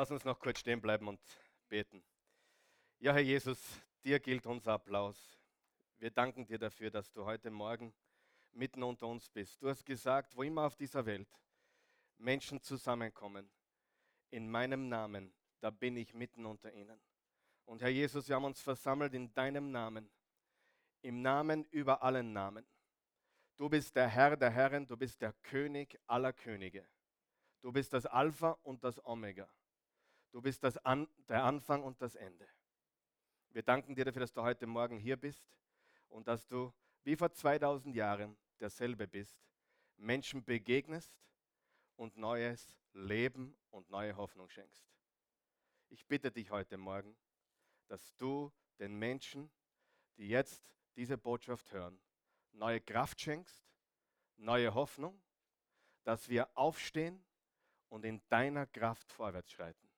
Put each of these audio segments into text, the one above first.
Lass uns noch kurz stehen bleiben und beten. Ja, Herr Jesus, dir gilt unser Applaus. Wir danken dir dafür, dass du heute Morgen mitten unter uns bist. Du hast gesagt, wo immer auf dieser Welt Menschen zusammenkommen, in meinem Namen, da bin ich mitten unter ihnen. Und Herr Jesus, wir haben uns versammelt in deinem Namen, im Namen über allen Namen. Du bist der Herr der Herren, du bist der König aller Könige. Du bist das Alpha und das Omega. Du bist das An der Anfang und das Ende. Wir danken dir dafür, dass du heute Morgen hier bist und dass du wie vor 2000 Jahren derselbe bist, Menschen begegnest und neues Leben und neue Hoffnung schenkst. Ich bitte dich heute Morgen, dass du den Menschen, die jetzt diese Botschaft hören, neue Kraft schenkst, neue Hoffnung, dass wir aufstehen und in deiner Kraft vorwärts schreiten.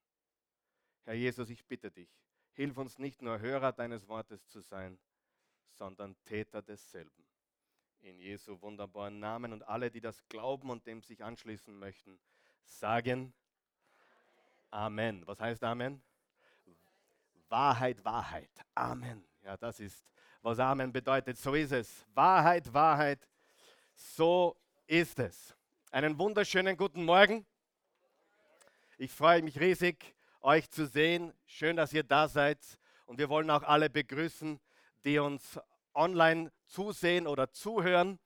Herr Jesus, ich bitte dich, hilf uns nicht nur Hörer deines Wortes zu sein, sondern Täter desselben. In Jesu wunderbaren Namen und alle, die das glauben und dem sich anschließen möchten, sagen Amen. Was heißt Amen? Wahrheit, Wahrheit. Amen. Ja, das ist, was Amen bedeutet. So ist es. Wahrheit, Wahrheit. So ist es. Einen wunderschönen guten Morgen. Ich freue mich riesig, euch zu sehen. Schön, dass ihr da seid. Und wir wollen auch alle begrüßen, die uns online zusehen oder zuhören.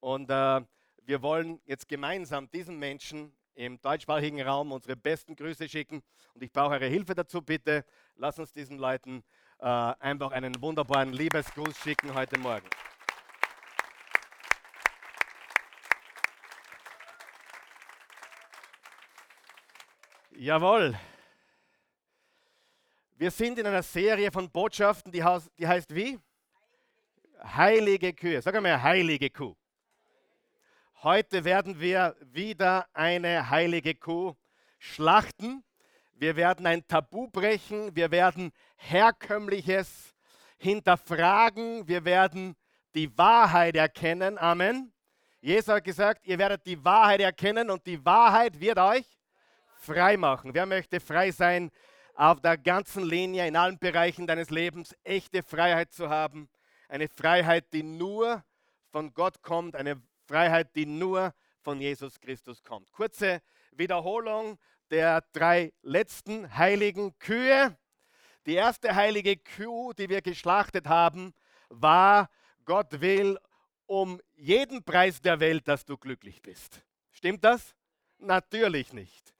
Und äh, wir wollen jetzt gemeinsam diesen Menschen im deutschsprachigen Raum unsere besten Grüße schicken. Und ich brauche eure Hilfe dazu, bitte. Lasst uns diesen Leuten äh, einfach einen wunderbaren Liebesgruß schicken heute Morgen. Jawohl. Wir sind in einer Serie von Botschaften, die, die heißt wie? Heilige Kühe. Sag einmal, heilige Kuh. Heute werden wir wieder eine heilige Kuh schlachten. Wir werden ein Tabu brechen. Wir werden Herkömmliches hinterfragen. Wir werden die Wahrheit erkennen. Amen. Jesus hat gesagt, ihr werdet die Wahrheit erkennen und die Wahrheit wird euch frei machen. Wer möchte frei sein auf der ganzen Linie, in allen Bereichen deines Lebens, echte Freiheit zu haben? Eine Freiheit, die nur von Gott kommt, eine Freiheit, die nur von Jesus Christus kommt. Kurze Wiederholung der drei letzten heiligen Kühe. Die erste heilige Kuh, die wir geschlachtet haben, war, Gott will um jeden Preis der Welt, dass du glücklich bist. Stimmt das? Natürlich nicht.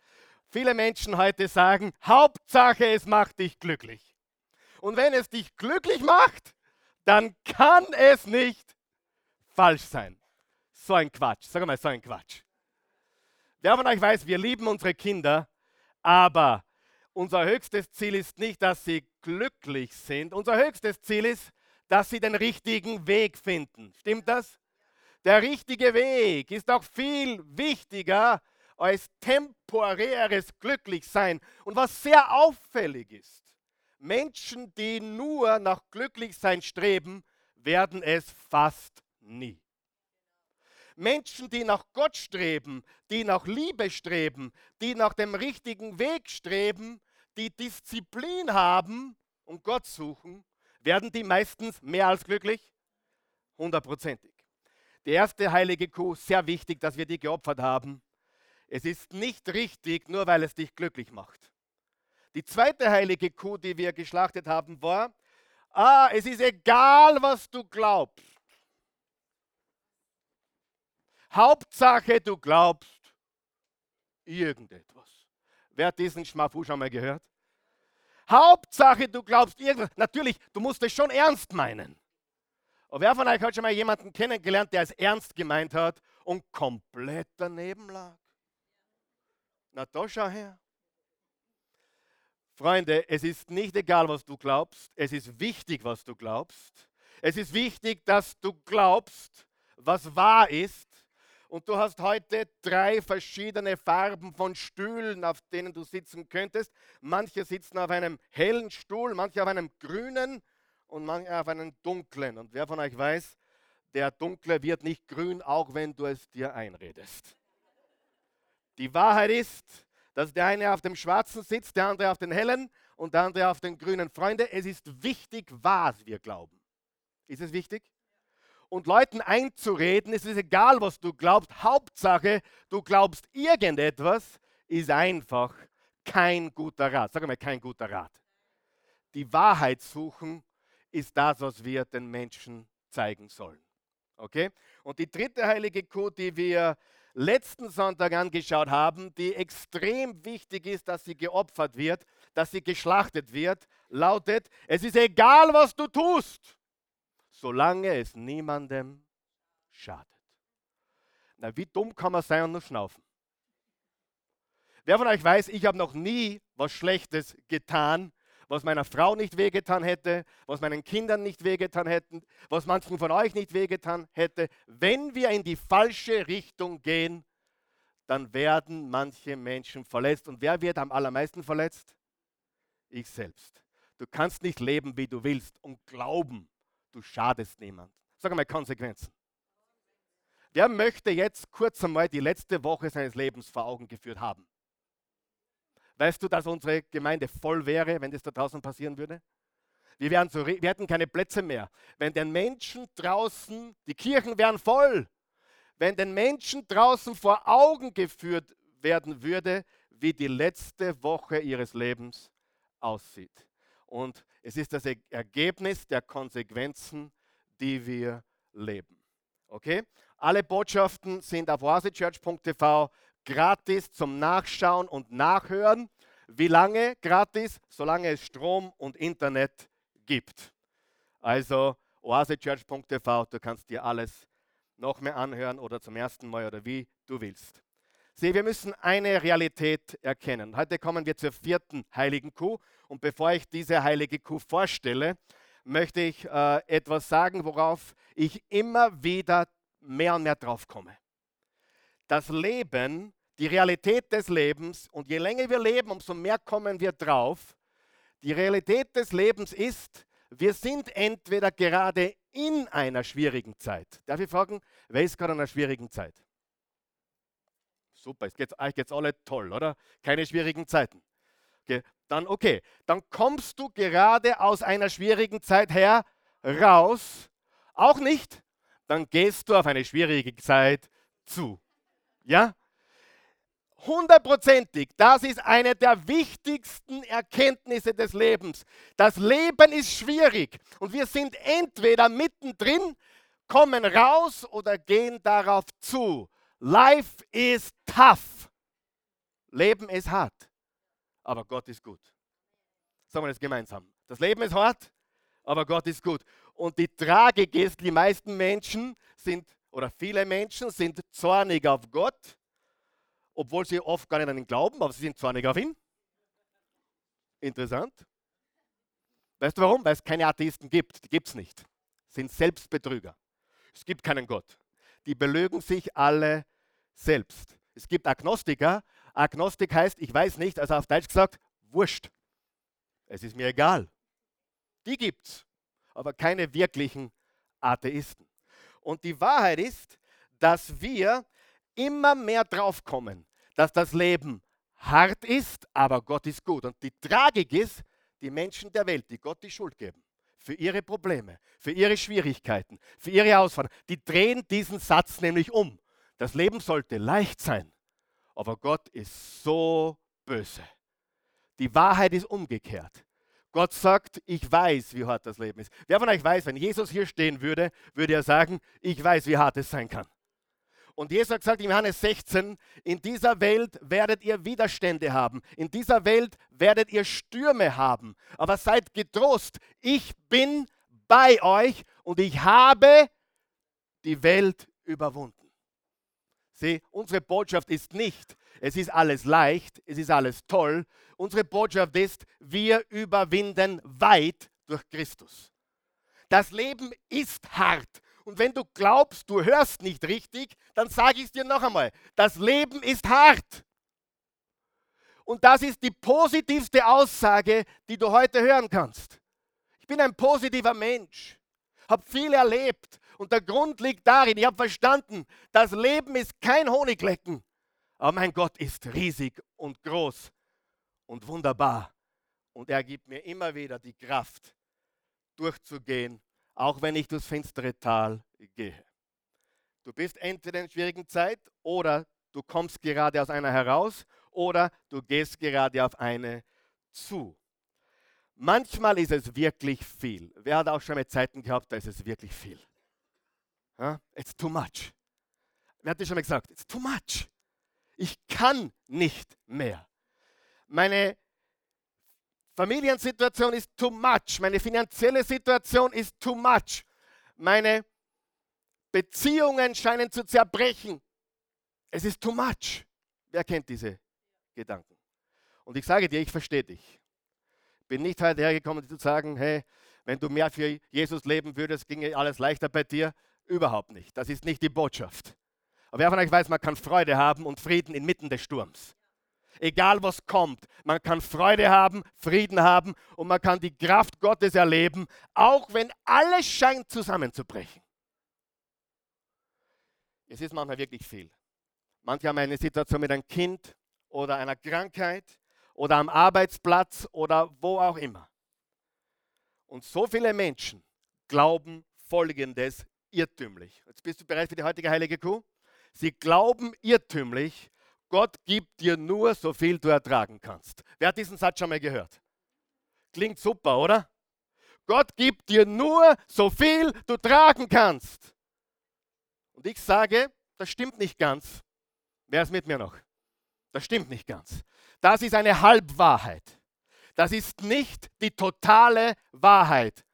Viele Menschen heute sagen, Hauptsache, es macht dich glücklich. Und wenn es dich glücklich macht, dann kann es nicht falsch sein. So ein Quatsch. Sag mal, so ein Quatsch. Wer von euch weiß, wir lieben unsere Kinder, aber unser höchstes Ziel ist nicht, dass sie glücklich sind. Unser höchstes Ziel ist, dass sie den richtigen Weg finden. Stimmt das? Der richtige Weg ist auch viel wichtiger als temporäres Glücklichsein. Und was sehr auffällig ist, Menschen, die nur nach Glücklichsein streben, werden es fast nie. Menschen, die nach Gott streben, die nach Liebe streben, die nach dem richtigen Weg streben, die Disziplin haben und Gott suchen, werden die meistens mehr als glücklich? Hundertprozentig. Die erste heilige Kuh, sehr wichtig, dass wir die geopfert haben. Es ist nicht richtig, nur weil es dich glücklich macht. Die zweite heilige Kuh, die wir geschlachtet haben, war, ah, es ist egal, was du glaubst. Hauptsache, du glaubst irgendetwas. Wer hat diesen Schmafu schon mal gehört? Hauptsache, du glaubst irgendwas. Natürlich, du musst es schon ernst meinen. Aber wer von euch hat schon mal jemanden kennengelernt, der es ernst gemeint hat und komplett daneben lag? Na, da schau her. Freunde, es ist nicht egal, was du glaubst. Es ist wichtig, was du glaubst. Es ist wichtig, dass du glaubst, was wahr ist. Und du hast heute drei verschiedene Farben von Stühlen, auf denen du sitzen könntest. Manche sitzen auf einem hellen Stuhl, manche auf einem grünen und manche auf einem dunklen. Und wer von euch weiß, der dunkle wird nicht grün, auch wenn du es dir einredest. Die Wahrheit ist, dass der eine auf dem schwarzen sitzt, der andere auf den hellen und der andere auf den grünen. Freunde, es ist wichtig, was wir glauben. Ist es wichtig? Und Leuten einzureden, es ist egal, was du glaubst, Hauptsache, du glaubst irgendetwas, ist einfach kein guter Rat. Sag mal, kein guter Rat. Die Wahrheit suchen ist das, was wir den Menschen zeigen sollen. Okay? Und die dritte heilige Kuh, die wir letzten Sonntag angeschaut haben, die extrem wichtig ist, dass sie geopfert wird, dass sie geschlachtet wird, lautet, es ist egal, was du tust, solange es niemandem schadet. Na, wie dumm kann man sein und nur schnaufen? Wer von euch weiß, ich habe noch nie was Schlechtes getan, was meiner Frau nicht wehgetan hätte, was meinen Kindern nicht wehgetan hätte, was manchen von euch nicht wehgetan hätte. Wenn wir in die falsche Richtung gehen, dann werden manche Menschen verletzt. Und wer wird am allermeisten verletzt? Ich selbst. Du kannst nicht leben, wie du willst und glauben, du schadest niemand. Sag mal Konsequenzen. Wer möchte jetzt kurz einmal die letzte Woche seines Lebens vor Augen geführt haben? Weißt du, dass unsere Gemeinde voll wäre, wenn das da draußen passieren würde? Wir, wären so, wir hätten keine Plätze mehr. Wenn den Menschen draußen, die Kirchen wären voll, wenn den Menschen draußen vor Augen geführt werden würde, wie die letzte Woche ihres Lebens aussieht. Und es ist das Ergebnis der Konsequenzen, die wir leben. Okay? Alle Botschaften sind auf oasechurch.tv gratis zum Nachschauen und Nachhören. Wie lange gratis? Solange es Strom und Internet gibt. Also oasechurch.tv, du kannst dir alles noch mehr anhören oder zum ersten Mal oder wie du willst. Sieh, wir müssen eine Realität erkennen. Heute kommen wir zur vierten heiligen Kuh. Und bevor ich diese heilige Kuh vorstelle, möchte ich äh, etwas sagen, worauf ich immer wieder mehr und mehr drauf komme das Leben, die Realität des Lebens, und je länger wir leben, umso mehr kommen wir drauf, die Realität des Lebens ist, wir sind entweder gerade in einer schwierigen Zeit. Darf ich fragen, wer ist gerade in einer schwierigen Zeit? Super, es geht euch jetzt alle toll, oder? Keine schwierigen Zeiten. Okay, dann okay, dann kommst du gerade aus einer schwierigen Zeit her raus. Auch nicht, dann gehst du auf eine schwierige Zeit zu. Ja? Hundertprozentig, das ist eine der wichtigsten Erkenntnisse des Lebens. Das Leben ist schwierig und wir sind entweder mittendrin, kommen raus oder gehen darauf zu. Life is tough. Leben ist hart, aber Gott ist gut. Sagen wir das gemeinsam. Das Leben ist hart, aber Gott ist gut. Und die Tragik ist, die meisten Menschen sind oder viele Menschen sind zornig auf Gott, obwohl sie oft gar nicht an ihn glauben, aber sie sind zornig auf ihn. Interessant. Weißt du warum? Weil es keine Atheisten gibt. Die gibt es nicht. Sind Selbstbetrüger. Es gibt keinen Gott. Die belügen sich alle selbst. Es gibt Agnostiker. Agnostik heißt, ich weiß nicht, also auf Deutsch gesagt, wurscht. Es ist mir egal. Die gibt's, aber keine wirklichen Atheisten. Und die Wahrheit ist, dass wir immer mehr draufkommen, dass das Leben hart ist, aber Gott ist gut. Und die Tragik ist, die Menschen der Welt, die Gott die Schuld geben, für ihre Probleme, für ihre Schwierigkeiten, für ihre Herausforderungen, die drehen diesen Satz nämlich um. Das Leben sollte leicht sein, aber Gott ist so böse. Die Wahrheit ist umgekehrt. Gott sagt, ich weiß, wie hart das Leben ist. Wer von euch weiß, wenn Jesus hier stehen würde, würde er sagen, ich weiß, wie hart es sein kann. Und Jesus hat gesagt in Johannes 16, in dieser Welt werdet ihr Widerstände haben. In dieser Welt werdet ihr Stürme haben. Aber seid getrost, ich bin bei euch und ich habe die Welt überwunden. Sieh, unsere Botschaft ist nicht, es ist alles leicht, es ist alles toll. Unsere Botschaft ist, wir überwinden weit durch Christus. Das Leben ist hart. Und wenn du glaubst, du hörst nicht richtig, dann sage ich es dir noch einmal. Das Leben ist hart. Und das ist die positivste Aussage, die du heute hören kannst. Ich bin ein positiver Mensch, habe viel erlebt, und der Grund liegt darin, ich habe verstanden, das Leben ist kein Honiglecken, aber mein Gott ist riesig und groß und wunderbar. Und er gibt mir immer wieder die Kraft, durchzugehen, auch wenn ich durchs finstere Tal gehe. Du bist entweder in schwierigen Zeit oder du kommst gerade aus einer heraus oder du gehst gerade auf eine zu. Manchmal ist es wirklich viel. Wer hat auch schon mal Zeiten gehabt, da ist es wirklich viel? It's too much. Wer hat das schon mal gesagt? It's too much. Ich kann nicht mehr. Meine Familiensituation ist too much. Meine finanzielle Situation ist too much. Meine Beziehungen scheinen zu zerbrechen. Es ist too much. Wer kennt diese Gedanken? Und ich sage dir, ich verstehe dich. Bin nicht heute hergekommen, zu sagen, hey, wenn du mehr für Jesus leben würdest, ginge alles leichter bei dir. Überhaupt nicht. Das ist nicht die Botschaft. Aber wer von euch weiß, man kann Freude haben und Frieden inmitten des Sturms. Egal was kommt, man kann Freude haben, Frieden haben und man kann die Kraft Gottes erleben, auch wenn alles scheint zusammenzubrechen. Es ist manchmal wirklich viel. Manche haben eine Situation mit einem Kind oder einer Krankheit oder am Arbeitsplatz oder wo auch immer. Und so viele Menschen glauben Folgendes irrtümlich. Jetzt bist du bereit für die heutige heilige Kuh? Sie glauben irrtümlich, Gott gibt dir nur so viel du ertragen kannst. Wer hat diesen Satz schon mal gehört? Klingt super, oder? Gott gibt dir nur so viel du tragen kannst. Und ich sage, das stimmt nicht ganz. Wer ist mit mir noch? Das stimmt nicht ganz. Das ist eine Halbwahrheit. Das ist nicht die totale Wahrheit.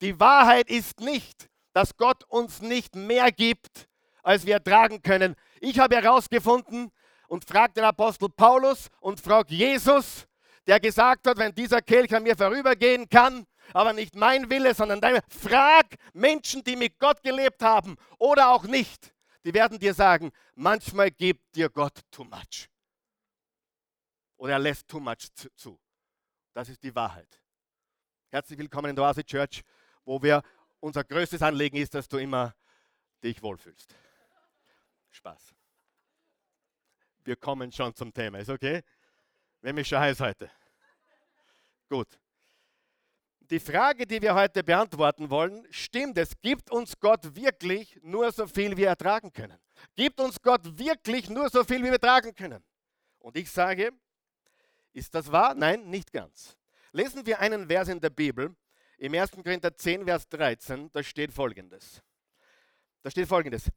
Die Wahrheit ist nicht, dass Gott uns nicht mehr gibt, als wir tragen können. Ich habe herausgefunden und frage den Apostel Paulus und frage Jesus, der gesagt hat, wenn dieser Kelch an mir vorübergehen kann, aber nicht mein Wille, sondern dein. Frag Menschen, die mit Gott gelebt haben oder auch nicht. Die werden dir sagen, manchmal gibt dir Gott too much. Oder er lässt too much zu. Das ist die Wahrheit. Herzlich willkommen in der Oasis Church, wo wir unser größtes Anliegen ist, dass du immer dich wohlfühlst. Spaß. Wir kommen schon zum Thema, ist okay? Wenn mich schon heiß heute. Gut die Frage, die wir heute beantworten wollen, stimmt es? Gibt uns Gott wirklich nur so viel, wie wir ertragen können? Gibt uns Gott wirklich nur so viel, wie wir tragen können? Und ich sage, ist das wahr? Nein, nicht ganz. Lesen wir einen Vers in der Bibel, im 1. Korinther 10, Vers 13, da steht folgendes. Da steht folgendes.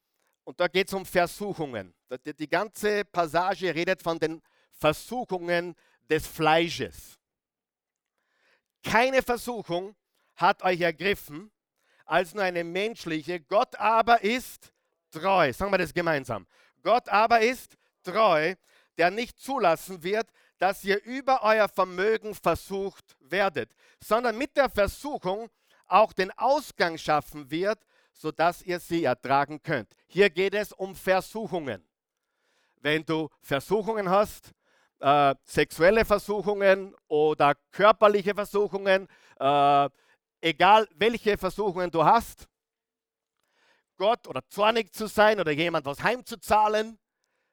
Und da geht es um Versuchungen. Die ganze Passage redet von den Versuchungen des Fleisches. Keine Versuchung hat euch ergriffen als nur eine menschliche. Gott aber ist treu. Sagen wir das gemeinsam. Gott aber ist treu, der nicht zulassen wird, dass ihr über euer Vermögen versucht werdet, sondern mit der Versuchung auch den Ausgang schaffen wird, sodass ihr sie ertragen könnt. Hier geht es um Versuchungen. Wenn du Versuchungen hast, äh, sexuelle Versuchungen oder körperliche Versuchungen, äh, egal welche Versuchungen du hast, Gott oder zornig zu sein oder jemand was heimzuzahlen.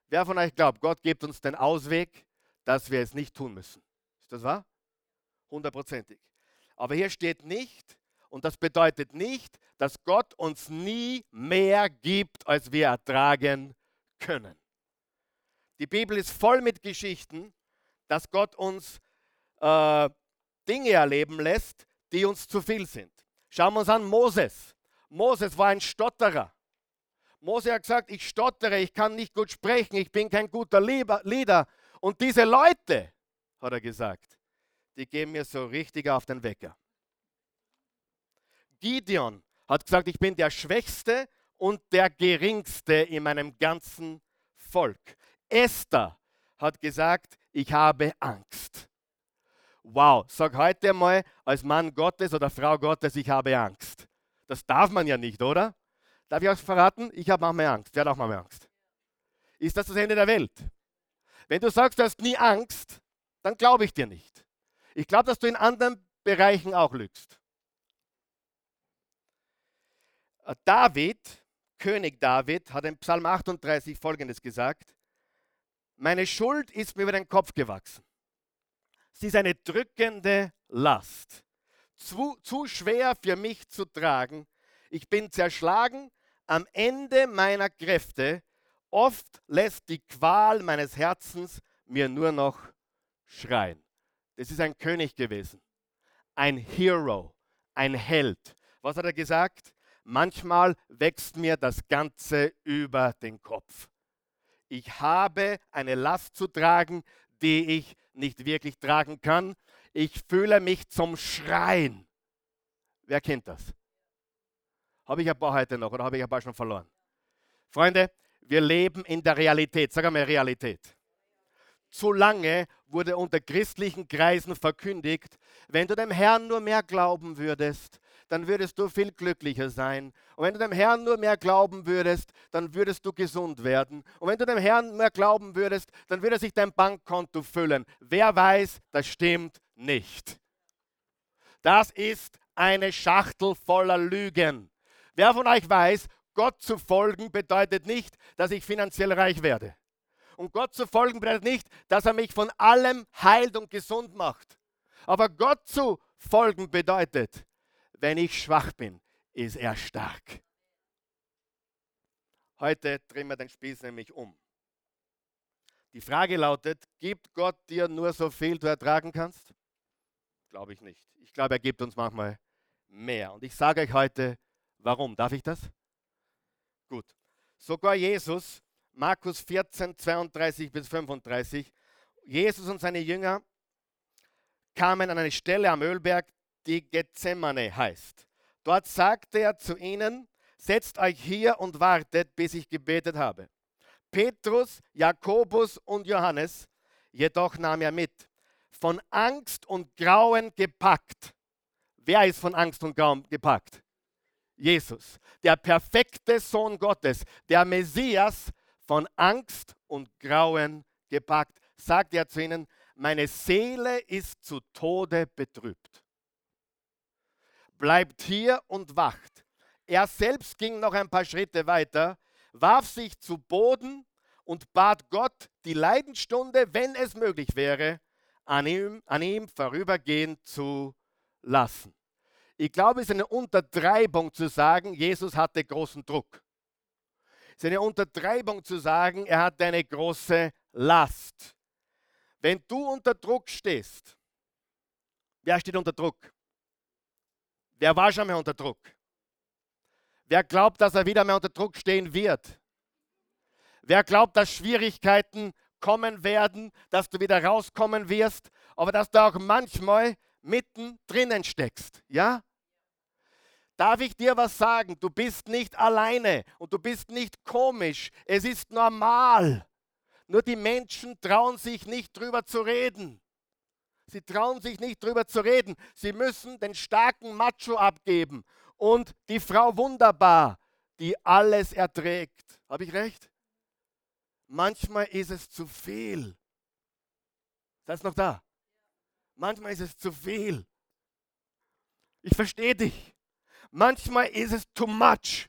Wer von euch glaubt, Gott gibt uns den Ausweg, dass wir es nicht tun müssen? Ist das wahr? Hundertprozentig. Aber hier steht nicht, und das bedeutet nicht, dass Gott uns nie mehr gibt, als wir ertragen können. Die Bibel ist voll mit Geschichten, dass Gott uns äh, Dinge erleben lässt, die uns zu viel sind. Schauen wir uns an Moses. Moses war ein Stotterer. Mose hat gesagt, ich stottere, ich kann nicht gut sprechen, ich bin kein guter Lieder. Und diese Leute, hat er gesagt, die gehen mir so richtig auf den Wecker. Gideon hat gesagt, ich bin der Schwächste und der Geringste in meinem ganzen Volk. Esther hat gesagt, ich habe Angst. Wow, sag heute mal als Mann Gottes oder Frau Gottes, ich habe Angst. Das darf man ja nicht, oder? Darf ich euch verraten? Ich habe manchmal Angst. Wer hat auch manchmal Angst? Ist das das Ende der Welt? Wenn du sagst, du hast nie Angst, dann glaube ich dir nicht. Ich glaube, dass du in anderen Bereichen auch lügst. David, König David, hat in Psalm 38 folgendes gesagt: Meine Schuld ist mir über den Kopf gewachsen. Sie ist eine drückende Last. Zu, zu schwer für mich zu tragen. Ich bin zerschlagen am Ende meiner Kräfte. Oft lässt die Qual meines Herzens mir nur noch schreien. Das ist ein König gewesen. Ein Hero, ein Held. Was hat er gesagt? Manchmal wächst mir das Ganze über den Kopf. Ich habe eine Last zu tragen, die ich nicht wirklich tragen kann. Ich fühle mich zum Schreien. Wer kennt das? Habe ich ein paar heute noch oder habe ich ein paar schon verloren? Freunde, wir leben in der Realität. Sag einmal Realität. Zu lange wurde unter christlichen Kreisen verkündigt, wenn du dem Herrn nur mehr glauben würdest, dann würdest du viel glücklicher sein. Und wenn du dem Herrn nur mehr glauben würdest, dann würdest du gesund werden. Und wenn du dem Herrn mehr glauben würdest, dann würde sich dein Bankkonto füllen. Wer weiß, das stimmt nicht. Das ist eine Schachtel voller Lügen. Wer von euch weiß, Gott zu folgen bedeutet nicht, dass ich finanziell reich werde. Und Gott zu folgen bedeutet nicht, dass er mich von allem heilt und gesund macht. Aber Gott zu folgen bedeutet, wenn ich schwach bin, ist er stark. Heute drehen wir den Spieß nämlich um. Die Frage lautet, gibt Gott dir nur so viel du ertragen kannst? Glaube ich nicht. Ich glaube, er gibt uns manchmal mehr. Und ich sage euch heute, warum. Darf ich das? Gut. Sogar Jesus, Markus 14, 32 bis 35, Jesus und seine Jünger kamen an eine Stelle am Ölberg, die Gethsemane heißt. Dort sagte er zu ihnen, setzt euch hier und wartet, bis ich gebetet habe. Petrus, Jakobus und Johannes jedoch nahm er mit, von Angst und Grauen gepackt. Wer ist von Angst und Grauen gepackt? Jesus, der perfekte Sohn Gottes, der Messias, von Angst und Grauen gepackt, sagt er zu ihnen, meine Seele ist zu Tode betrübt bleibt hier und wacht. Er selbst ging noch ein paar Schritte weiter, warf sich zu Boden und bat Gott, die Leidenstunde, wenn es möglich wäre, an ihm, an ihm vorübergehen zu lassen. Ich glaube, es ist eine Untertreibung zu sagen, Jesus hatte großen Druck. Es ist eine Untertreibung zu sagen, er hatte eine große Last. Wenn du unter Druck stehst, wer steht unter Druck? Wer war schon mal unter Druck? Wer glaubt, dass er wieder mehr unter Druck stehen wird? Wer glaubt, dass Schwierigkeiten kommen werden, dass du wieder rauskommen wirst, aber dass du auch manchmal mitten drinnen steckst? Ja? Darf ich dir was sagen? Du bist nicht alleine und du bist nicht komisch. Es ist normal. Nur die Menschen trauen sich nicht drüber zu reden. Sie trauen sich nicht drüber zu reden. Sie müssen den starken Macho abgeben und die Frau wunderbar, die alles erträgt. Habe ich recht? Manchmal ist es zu viel. Seid noch da? Manchmal ist es zu viel. Ich verstehe dich. Manchmal ist es too much.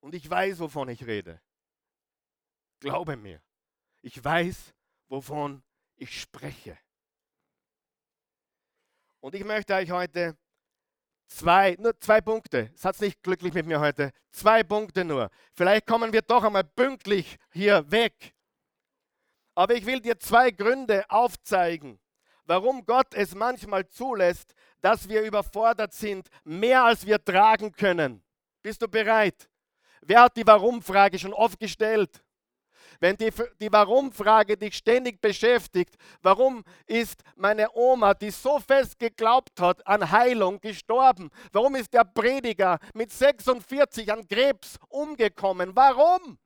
Und ich weiß, wovon ich rede. Glaube mir. Ich weiß, wovon ich spreche. Und ich möchte euch heute zwei, nur zwei Punkte, seid nicht glücklich mit mir heute, zwei Punkte nur. Vielleicht kommen wir doch einmal pünktlich hier weg. Aber ich will dir zwei Gründe aufzeigen, warum Gott es manchmal zulässt, dass wir überfordert sind, mehr als wir tragen können. Bist du bereit? Wer hat die Warum-Frage schon oft gestellt? Wenn die, die Warum-Frage dich ständig beschäftigt, warum ist meine Oma, die so fest geglaubt hat an Heilung, gestorben? Warum ist der Prediger mit 46 an Krebs umgekommen? Warum?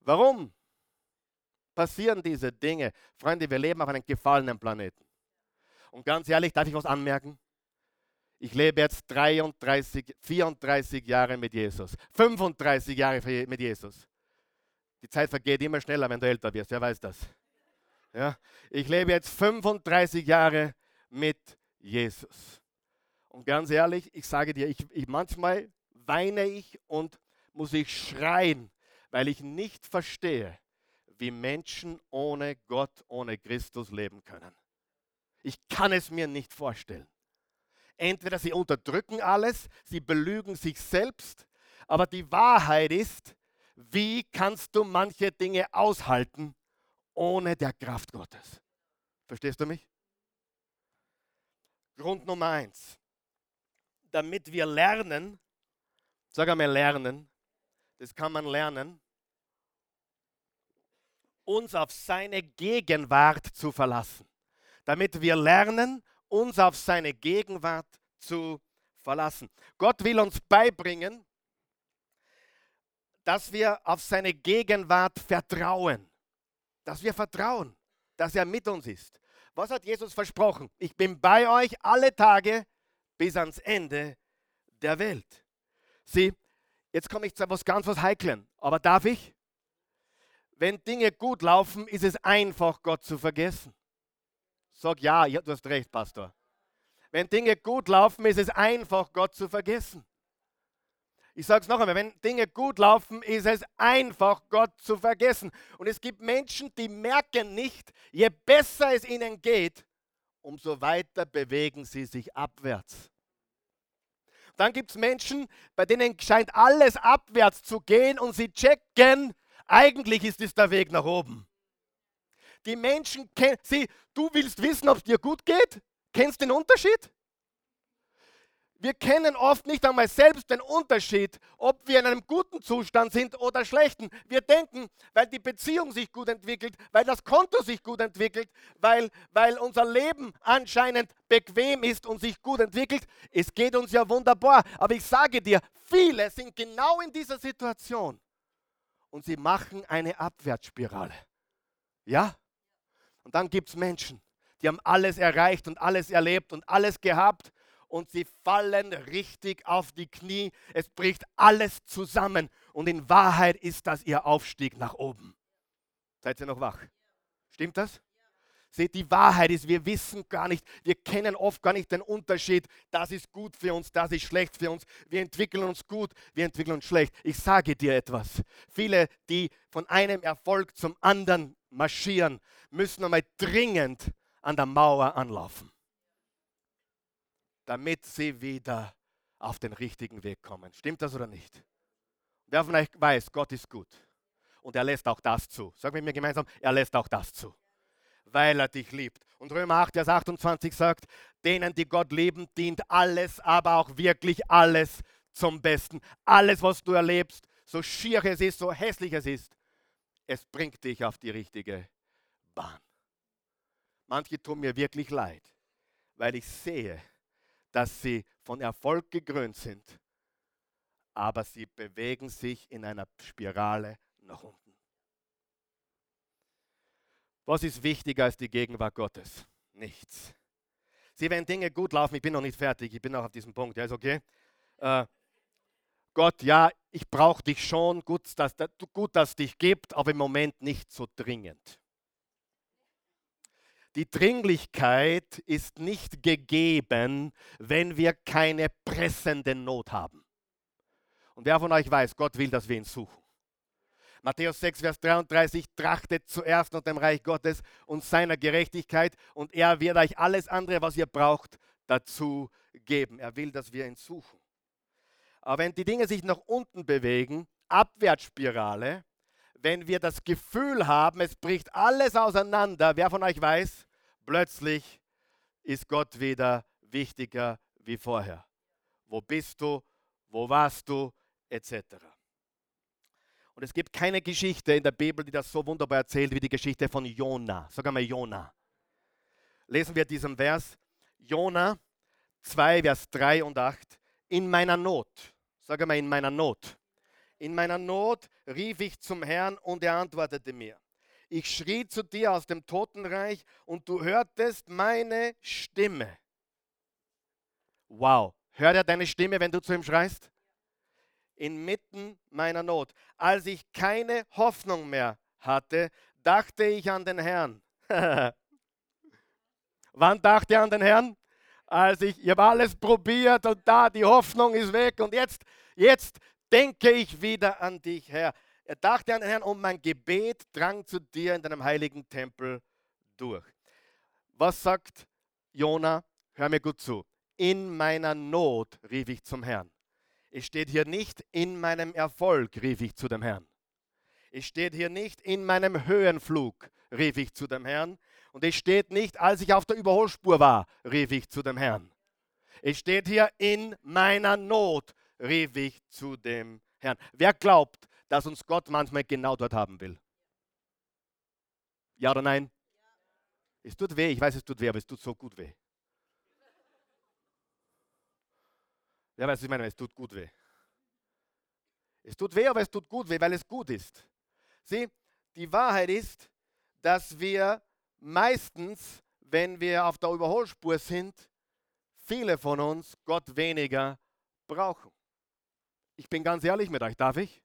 Warum passieren diese Dinge? Freunde, wir leben auf einem gefallenen Planeten. Und ganz ehrlich, darf ich was anmerken? Ich lebe jetzt 33, 34 Jahre mit Jesus, 35 Jahre mit Jesus. Die Zeit vergeht immer schneller, wenn du älter wirst. Wer weiß das? Ja? Ich lebe jetzt 35 Jahre mit Jesus. Und ganz ehrlich, ich sage dir, ich, ich, manchmal weine ich und muss ich schreien, weil ich nicht verstehe, wie Menschen ohne Gott, ohne Christus leben können. Ich kann es mir nicht vorstellen. Entweder sie unterdrücken alles, sie belügen sich selbst, aber die Wahrheit ist, wie kannst du manche Dinge aushalten ohne der Kraft Gottes? Verstehst du mich? Grund Nummer eins. Damit wir lernen, sag einmal lernen, das kann man lernen, uns auf seine Gegenwart zu verlassen. Damit wir lernen, uns auf seine Gegenwart zu verlassen. Gott will uns beibringen, dass wir auf seine Gegenwart vertrauen. Dass wir vertrauen, dass er mit uns ist. Was hat Jesus versprochen? Ich bin bei euch alle Tage bis ans Ende der Welt. Sieh, jetzt komme ich zu etwas ganz was Heiklen. Aber darf ich? Wenn Dinge gut laufen, ist es einfach, Gott zu vergessen. Sag ja, du hast recht, Pastor. Wenn Dinge gut laufen, ist es einfach, Gott zu vergessen. Ich sage es noch einmal, wenn Dinge gut laufen, ist es einfach, Gott zu vergessen. Und es gibt Menschen, die merken nicht, je besser es ihnen geht, umso weiter bewegen sie sich abwärts. Dann gibt es Menschen, bei denen scheint alles abwärts zu gehen und sie checken, eigentlich ist es der Weg nach oben. Die Menschen kennen, sie, du willst wissen, ob es dir gut geht? Kennst du den Unterschied? Wir kennen oft nicht einmal selbst den Unterschied, ob wir in einem guten Zustand sind oder schlechten. Wir denken, weil die Beziehung sich gut entwickelt, weil das Konto sich gut entwickelt, weil, weil unser Leben anscheinend bequem ist und sich gut entwickelt, es geht uns ja wunderbar. Aber ich sage dir, viele sind genau in dieser Situation und sie machen eine Abwärtsspirale. Ja? Und dann gibt es Menschen, die haben alles erreicht und alles erlebt und alles gehabt und sie fallen richtig auf die Knie. Es bricht alles zusammen und in Wahrheit ist das ihr Aufstieg nach oben. Seid ihr noch wach? Stimmt das? Seht, die Wahrheit ist, wir wissen gar nicht, wir kennen oft gar nicht den Unterschied. Das ist gut für uns, das ist schlecht für uns. Wir entwickeln uns gut, wir entwickeln uns schlecht. Ich sage dir etwas. Viele, die von einem Erfolg zum anderen marschieren, müssen einmal dringend an der Mauer anlaufen damit sie wieder auf den richtigen Weg kommen. Stimmt das oder nicht? Wer von euch weiß, Gott ist gut. Und er lässt auch das zu. Sag mit mir gemeinsam, er lässt auch das zu. Weil er dich liebt. Und Römer 8, Vers 28 sagt, denen, die Gott lieben, dient alles, aber auch wirklich alles zum Besten. Alles, was du erlebst, so schier es ist, so hässlich es ist, es bringt dich auf die richtige Bahn. Manche tun mir wirklich leid, weil ich sehe, dass sie von Erfolg gekrönt sind, aber sie bewegen sich in einer Spirale nach unten. Was ist wichtiger als die Gegenwart Gottes? Nichts. Sie, wenn Dinge gut laufen, ich bin noch nicht fertig, ich bin noch auf diesem Punkt, ja, ist okay. Äh, Gott, ja, ich brauche dich schon, gut dass, gut, dass dich gibt, aber im Moment nicht so dringend. Die Dringlichkeit ist nicht gegeben, wenn wir keine pressende Not haben. Und wer von euch weiß, Gott will, dass wir ihn suchen. Matthäus 6, Vers 33, trachtet zuerst nach dem Reich Gottes und seiner Gerechtigkeit und er wird euch alles andere, was ihr braucht, dazu geben. Er will, dass wir ihn suchen. Aber wenn die Dinge sich nach unten bewegen, Abwärtsspirale, wenn wir das Gefühl haben, es bricht alles auseinander, wer von euch weiß, plötzlich ist Gott wieder wichtiger wie vorher. Wo bist du? Wo warst du? Etc. Und es gibt keine Geschichte in der Bibel, die das so wunderbar erzählt wie die Geschichte von Jona. Sag einmal Jona. Lesen wir diesen Vers. Jona 2, Vers 3 und 8. In meiner Not. Sag einmal in meiner Not. In meiner Not rief ich zum Herrn und er antwortete mir. Ich schrie zu dir aus dem Totenreich und du hörtest meine Stimme. Wow, hört er deine Stimme, wenn du zu ihm schreist? Inmitten meiner Not. Als ich keine Hoffnung mehr hatte, dachte ich an den Herrn. Wann dachte er an den Herrn? Als ich, ich habe alles probiert und da, die Hoffnung ist weg und jetzt, jetzt denke ich wieder an dich, Herr. Er dachte an den Herrn und mein Gebet drang zu dir in deinem heiligen Tempel durch. Was sagt Jona? Hör mir gut zu. In meiner Not rief ich zum Herrn. Es steht hier nicht, in meinem Erfolg rief ich zu dem Herrn. Es steht hier nicht, in meinem Höhenflug rief ich zu dem Herrn. Und es steht nicht, als ich auf der Überholspur war, rief ich zu dem Herrn. Es steht hier, in meiner Not rief ich zu dem Herrn. Wer glaubt, dass uns Gott manchmal genau dort haben will? Ja oder nein? Es tut weh, ich weiß, es tut weh, aber es tut so gut weh. Wer weiß, was ich meine, es tut gut weh. Es tut weh, aber es tut gut weh, weil es gut ist. Sieh, die Wahrheit ist, dass wir meistens, wenn wir auf der Überholspur sind, viele von uns Gott weniger brauchen. Ich bin ganz ehrlich mit euch, darf ich?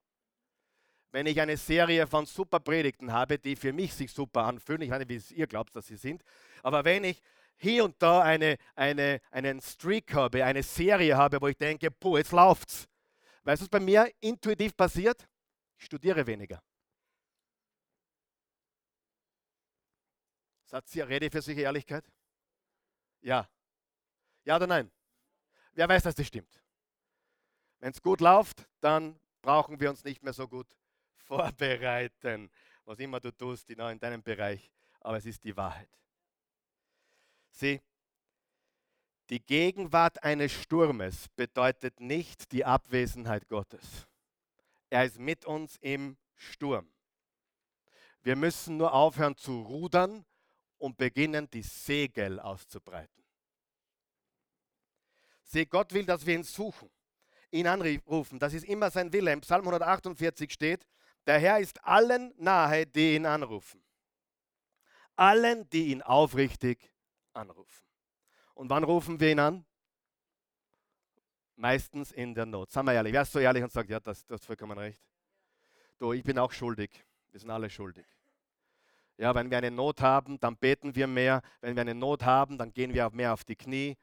Wenn ich eine Serie von super Predigten habe, die für mich sich super anfühlen, ich weiß nicht, wie ihr glaubt, dass sie sind, aber wenn ich hier und da eine, eine, einen Streak habe, eine Serie habe, wo ich denke, puh, jetzt läuft's. Weißt du, was bei mir intuitiv passiert? Ich studiere weniger. Sagt ihr, rede für solche Ehrlichkeit? Ja. Ja oder nein? Wer weiß, dass das stimmt? Wenn es gut läuft, dann brauchen wir uns nicht mehr so gut vorbereiten, was immer du tust in deinem Bereich. Aber es ist die Wahrheit. Sieh, die Gegenwart eines Sturmes bedeutet nicht die Abwesenheit Gottes. Er ist mit uns im Sturm. Wir müssen nur aufhören zu rudern und beginnen, die Segel auszubreiten. Sieh, Gott will, dass wir ihn suchen, ihn anrufen. Das ist immer sein Wille. Im Psalm 148 steht, der Herr ist allen nahe, die ihn anrufen. Allen, die ihn aufrichtig anrufen. Und wann rufen wir ihn an? Meistens in der Not. Sagen wir ehrlich, wer ist so ehrlich und sagt, ja, das, du hast vollkommen recht. Du, ich bin auch schuldig. Wir sind alle schuldig. Ja, wenn wir eine Not haben, dann beten wir mehr. Wenn wir eine Not haben, dann gehen wir mehr auf die Knie.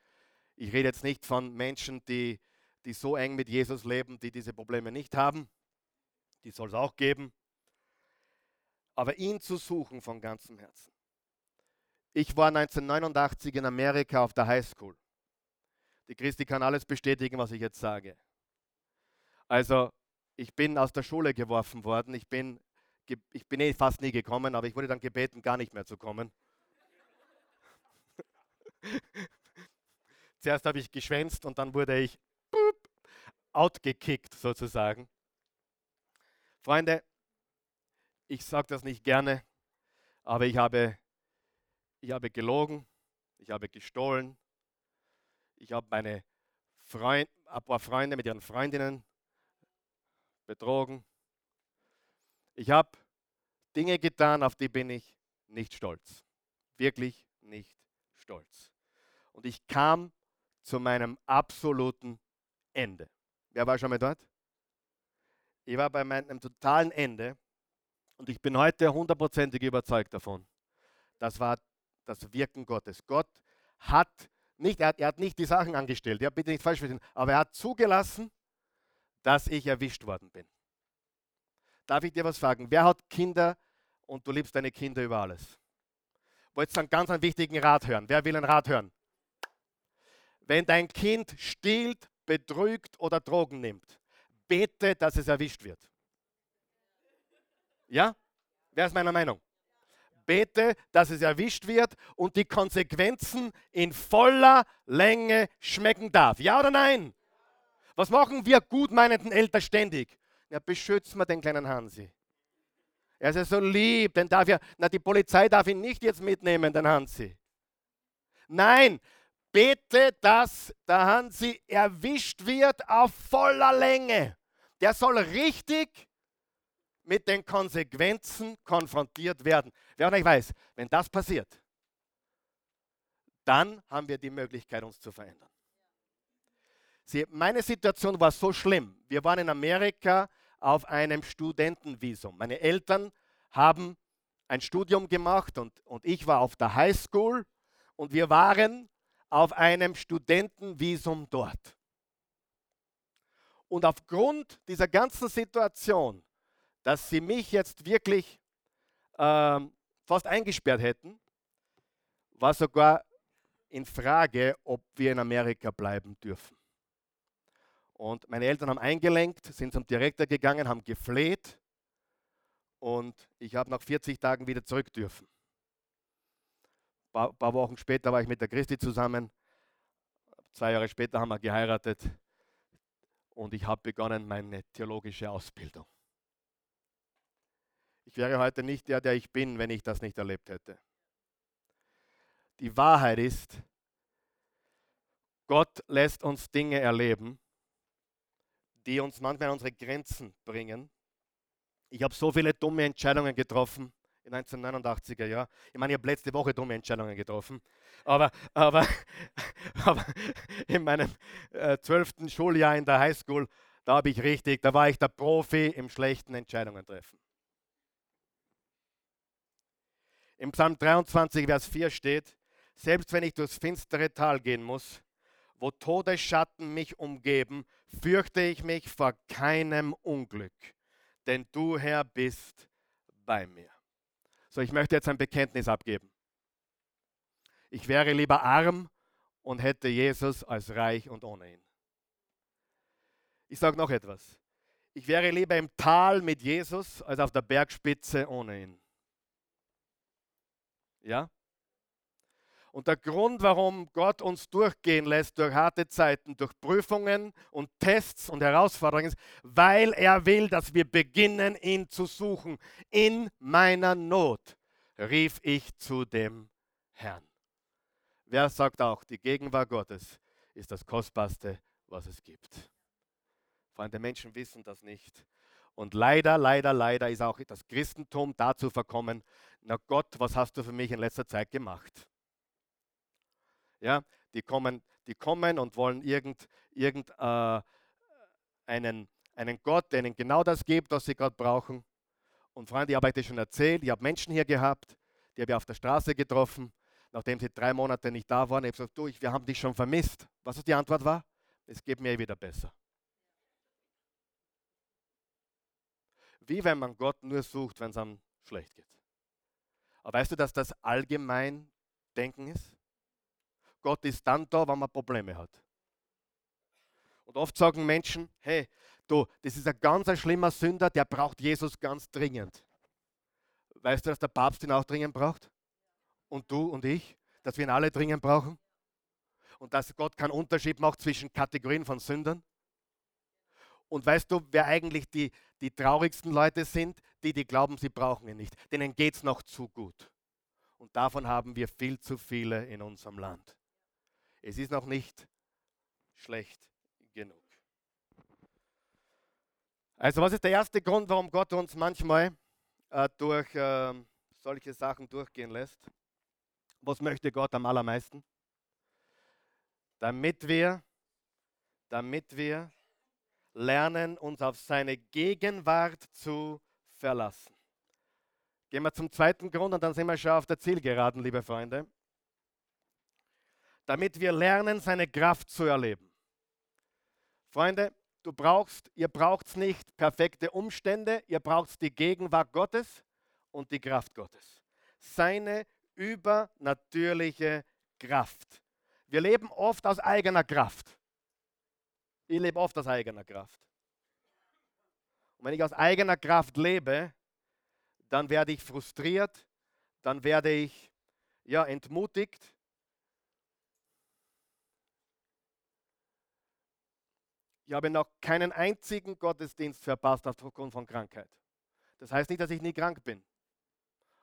Ich rede jetzt nicht von Menschen, die, die so eng mit Jesus leben, die diese Probleme nicht haben. Die soll es auch geben. Aber ihn zu suchen von ganzem Herzen. Ich war 1989 in Amerika auf der Highschool. Die Christi kann alles bestätigen, was ich jetzt sage. Also, ich bin aus der Schule geworfen worden. Ich bin, ich bin eh fast nie gekommen, aber ich wurde dann gebeten, gar nicht mehr zu kommen. Zuerst habe ich geschwänzt und dann wurde ich outgekickt sozusagen. Freunde, ich sage das nicht gerne, aber ich habe ich habe gelogen, ich habe gestohlen, ich habe meine Freund, ein paar Freunde mit ihren Freundinnen betrogen. Ich habe Dinge getan, auf die bin ich nicht stolz. Wirklich nicht stolz. Und ich kam zu meinem absoluten Ende. Wer war schon mal dort? Ich war bei meinem totalen Ende und ich bin heute hundertprozentig überzeugt davon. Das war das Wirken Gottes. Gott hat nicht, er hat, er hat nicht die Sachen angestellt, ja, bitte nicht falsch verstehen, aber er hat zugelassen, dass ich erwischt worden bin. Darf ich dir was fragen? Wer hat Kinder und du liebst deine Kinder über alles? Wolltest du einen ganz einen wichtigen Rat hören? Wer will einen Rat hören? Wenn dein Kind stiehlt, betrügt oder Drogen nimmt, bete, dass es erwischt wird. Ja? Wer ist meiner Meinung? bete, dass es erwischt wird und die Konsequenzen in voller Länge schmecken darf. Ja oder nein? Was machen wir gutmeinenden Eltern ständig? Ja, beschützen wir den kleinen Hansi. Er ist ja so lieb, denn darf ja, na, die Polizei darf ihn nicht jetzt mitnehmen, den Hansi. Nein, bete, dass der Hansi erwischt wird auf voller Länge. Der soll richtig mit den Konsequenzen konfrontiert werden. Wer von euch weiß, wenn das passiert, dann haben wir die Möglichkeit, uns zu verändern. Sie, meine Situation war so schlimm. Wir waren in Amerika auf einem Studentenvisum. Meine Eltern haben ein Studium gemacht und, und ich war auf der High School und wir waren auf einem Studentenvisum dort. Und aufgrund dieser ganzen Situation dass sie mich jetzt wirklich ähm, fast eingesperrt hätten, war sogar in Frage, ob wir in Amerika bleiben dürfen. Und meine Eltern haben eingelenkt, sind zum Direktor gegangen, haben gefleht und ich habe nach 40 Tagen wieder zurück dürfen. Ein paar, Wochen später war ich mit der Christi zusammen. Zwei Jahre später haben wir geheiratet und ich habe begonnen meine theologische Ausbildung. Ich wäre heute nicht der, der ich bin, wenn ich das nicht erlebt hätte. Die Wahrheit ist, Gott lässt uns Dinge erleben, die uns manchmal an unsere Grenzen bringen. Ich habe so viele dumme Entscheidungen getroffen in 1989er Jahr. Ich meine, ich habe letzte Woche dumme Entscheidungen getroffen. Aber, aber, aber in meinem äh, zwölften äh, Schuljahr in der Highschool, da habe ich richtig, da war ich der Profi im schlechten Entscheidungen treffen. Im Psalm 23, Vers 4 steht, selbst wenn ich durchs finstere Tal gehen muss, wo Todesschatten mich umgeben, fürchte ich mich vor keinem Unglück, denn du, Herr, bist bei mir. So, ich möchte jetzt ein Bekenntnis abgeben. Ich wäre lieber arm und hätte Jesus als reich und ohne ihn. Ich sage noch etwas. Ich wäre lieber im Tal mit Jesus als auf der Bergspitze ohne ihn. Ja? Und der Grund, warum Gott uns durchgehen lässt durch harte Zeiten, durch Prüfungen und Tests und Herausforderungen, ist, weil er will, dass wir beginnen, ihn zu suchen. In meiner Not rief ich zu dem Herrn. Wer sagt auch, die Gegenwart Gottes ist das Kostbarste, was es gibt. Freunde, Menschen wissen das nicht. Und leider, leider, leider ist auch das Christentum dazu verkommen, na Gott, was hast du für mich in letzter Zeit gemacht? Ja, die kommen, die kommen und wollen irgend, irgend äh, einen, einen Gott, der ihnen genau das gibt, was sie gerade brauchen. Und Freunde, ich habe euch das schon erzählt, ich habe Menschen hier gehabt, die habe ich auf der Straße getroffen, nachdem sie drei Monate nicht da waren. Ich habe gesagt, du, wir haben dich schon vermisst. Was die Antwort war? Es geht mir eh wieder besser. Wie wenn man Gott nur sucht, wenn es einem schlecht geht. Aber weißt du, dass das allgemein Denken ist? Gott ist dann da, wenn man Probleme hat. Und oft sagen Menschen, hey, du, das ist ein ganz ein schlimmer Sünder, der braucht Jesus ganz dringend. Weißt du, dass der Papst ihn auch dringend braucht? Und du und ich? Dass wir ihn alle dringend brauchen? Und dass Gott keinen Unterschied macht zwischen Kategorien von Sündern? Und weißt du, wer eigentlich die, die traurigsten Leute sind? Die, die glauben, sie brauchen ihn nicht. Denen geht es noch zu gut. Und davon haben wir viel zu viele in unserem Land. Es ist noch nicht schlecht genug. Also was ist der erste Grund, warum Gott uns manchmal äh, durch äh, solche Sachen durchgehen lässt? Was möchte Gott am allermeisten? Damit wir, damit wir lernen, uns auf seine Gegenwart zu verlassen. Gehen wir zum zweiten Grund und dann sind wir schon auf der Zielgeraden, liebe Freunde damit wir lernen, seine Kraft zu erleben. Freunde, du brauchst, ihr braucht nicht perfekte Umstände, ihr braucht die Gegenwart Gottes und die Kraft Gottes. Seine übernatürliche Kraft. Wir leben oft aus eigener Kraft. Ich lebe oft aus eigener Kraft. Und wenn ich aus eigener Kraft lebe, dann werde ich frustriert, dann werde ich ja, entmutigt, Ich habe noch keinen einzigen Gottesdienst verpasst aufgrund von Krankheit. Das heißt nicht, dass ich nie krank bin.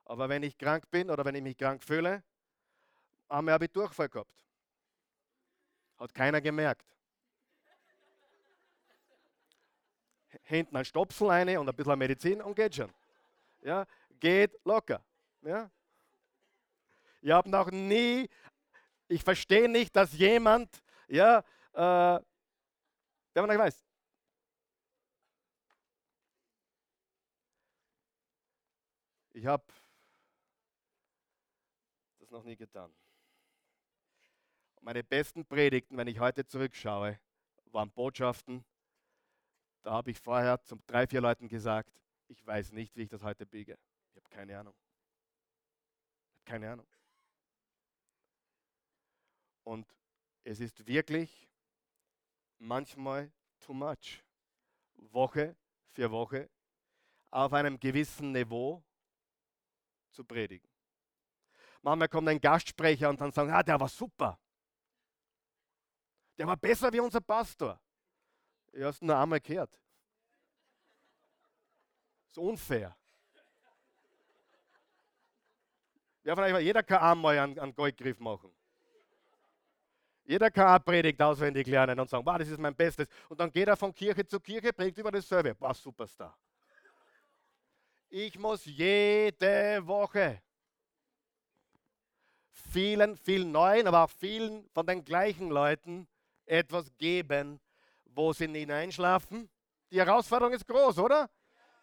Aber wenn ich krank bin oder wenn ich mich krank fühle, habe ich Durchfall gehabt. Hat keiner gemerkt. Hinten ein Stopsel eine und ein bisschen Medizin und geht schon. Ja, geht locker. Ja. Ich habe noch nie, ich verstehe nicht, dass jemand ja, äh, Wer von euch weiß? Ich habe das noch nie getan. Meine besten Predigten, wenn ich heute zurückschaue, waren Botschaften. Da habe ich vorher zu drei, vier Leuten gesagt, ich weiß nicht, wie ich das heute biege. Ich habe keine Ahnung. Ich habe keine Ahnung. Und es ist wirklich manchmal too much. Woche für Woche auf einem gewissen Niveau zu predigen. Manchmal kommt ein Gastsprecher und dann sagen, ah, der war super. Der war besser wie unser Pastor. Ich hast nur einmal gehört. Das ist unfair. Ja, vielleicht jeder kann einmal einen Goldgriff machen. Jeder kann eine Predigt auswendig lernen und sagen, wow, das ist mein Bestes. Und dann geht er von Kirche zu Kirche, predigt über dasselbe. Wow, Superstar. Ich muss jede Woche vielen, vielen neuen, aber auch vielen von den gleichen Leuten etwas geben, wo sie hineinschlafen. Die Herausforderung ist groß, oder?